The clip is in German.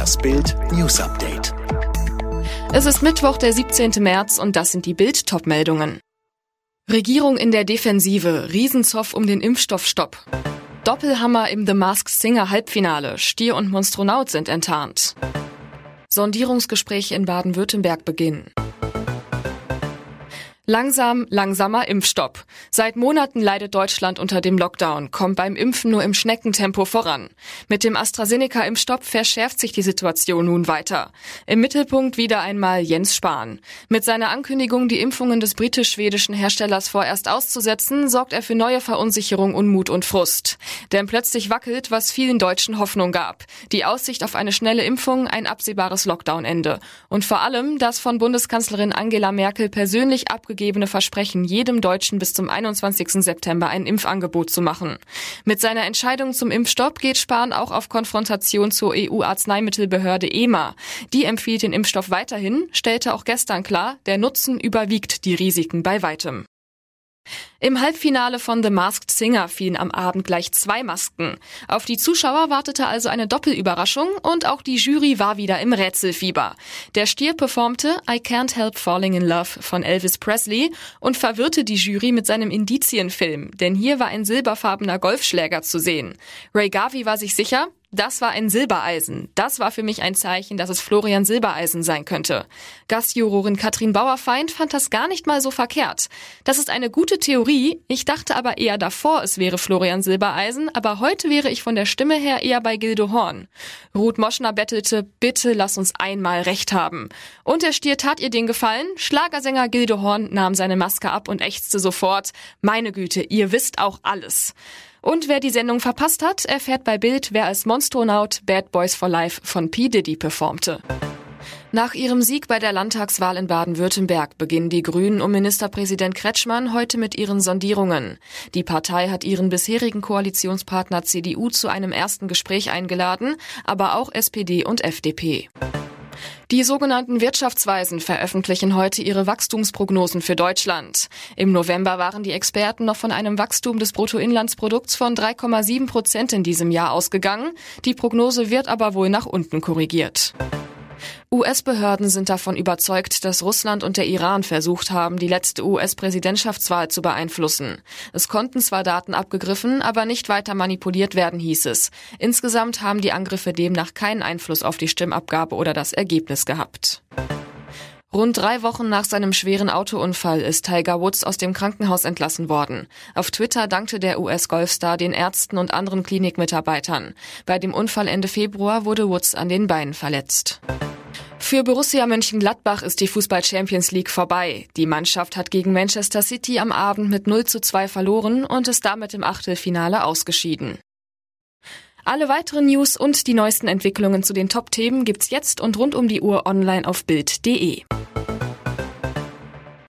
Das Bild News Update. Es ist Mittwoch, der 17. März und das sind die Bild Topmeldungen. Regierung in der Defensive, Riesenzoff um den Impfstoffstopp. Doppelhammer im The Masked Singer Halbfinale, Stier und Monstronaut sind enttarnt. Sondierungsgespräche in Baden-Württemberg beginnen. Langsam, langsamer Impfstopp. Seit Monaten leidet Deutschland unter dem Lockdown, kommt beim Impfen nur im Schneckentempo voran. Mit dem AstraZeneca-Impfstopp verschärft sich die Situation nun weiter. Im Mittelpunkt wieder einmal Jens Spahn. Mit seiner Ankündigung, die Impfungen des britisch-schwedischen Herstellers vorerst auszusetzen, sorgt er für neue Verunsicherung, Unmut und Frust. Denn plötzlich wackelt, was vielen Deutschen Hoffnung gab. Die Aussicht auf eine schnelle Impfung, ein absehbares Lockdown-Ende. Und vor allem das von Bundeskanzlerin Angela Merkel persönlich abgegeben gegebene Versprechen, jedem Deutschen bis zum 21. September ein Impfangebot zu machen. Mit seiner Entscheidung zum Impfstopp geht Spahn auch auf Konfrontation zur EU-Arzneimittelbehörde EMA. Die empfiehlt den Impfstoff weiterhin, stellte auch gestern klar, der Nutzen überwiegt die Risiken bei weitem. Im Halbfinale von The Masked Singer fielen am Abend gleich zwei Masken. Auf die Zuschauer wartete also eine Doppelüberraschung und auch die Jury war wieder im Rätselfieber. Der Stier performte I Can't Help Falling in Love von Elvis Presley und verwirrte die Jury mit seinem Indizienfilm, denn hier war ein silberfarbener Golfschläger zu sehen. Ray Garvey war sich sicher, das war ein Silbereisen. Das war für mich ein Zeichen, dass es Florian Silbereisen sein könnte. Gastjurorin Katrin Bauerfeind fand das gar nicht mal so verkehrt. Das ist eine gute Theorie. Ich dachte aber eher davor, es wäre Florian Silbereisen, aber heute wäre ich von der Stimme her eher bei Gildo Horn. Ruth Moschner bettelte, bitte lass uns einmal recht haben. Und der Stier tat ihr den Gefallen. Schlagersänger Gildo Horn nahm seine Maske ab und ächzte sofort, meine Güte, ihr wisst auch alles. Und wer die Sendung verpasst hat, erfährt bei Bild, wer als Monstronaut Bad Boys for Life von P. Diddy performte. Nach ihrem Sieg bei der Landtagswahl in Baden-Württemberg beginnen die Grünen um Ministerpräsident Kretschmann heute mit ihren Sondierungen. Die Partei hat ihren bisherigen Koalitionspartner CDU zu einem ersten Gespräch eingeladen, aber auch SPD und FDP. Die sogenannten Wirtschaftsweisen veröffentlichen heute ihre Wachstumsprognosen für Deutschland. Im November waren die Experten noch von einem Wachstum des Bruttoinlandsprodukts von 3,7 Prozent in diesem Jahr ausgegangen. Die Prognose wird aber wohl nach unten korrigiert. US-Behörden sind davon überzeugt, dass Russland und der Iran versucht haben, die letzte US-Präsidentschaftswahl zu beeinflussen. Es konnten zwar Daten abgegriffen, aber nicht weiter manipuliert werden, hieß es. Insgesamt haben die Angriffe demnach keinen Einfluss auf die Stimmabgabe oder das Ergebnis gehabt. Rund drei Wochen nach seinem schweren Autounfall ist Tiger Woods aus dem Krankenhaus entlassen worden. Auf Twitter dankte der US-Golfstar den Ärzten und anderen Klinikmitarbeitern. Bei dem Unfall Ende Februar wurde Woods an den Beinen verletzt. Für Borussia Mönchengladbach ist die Fußball Champions League vorbei. Die Mannschaft hat gegen Manchester City am Abend mit 0 zu 2 verloren und ist damit im Achtelfinale ausgeschieden. Alle weiteren News und die neuesten Entwicklungen zu den Top-Themen gibt's jetzt und rund um die Uhr online auf Bild.de.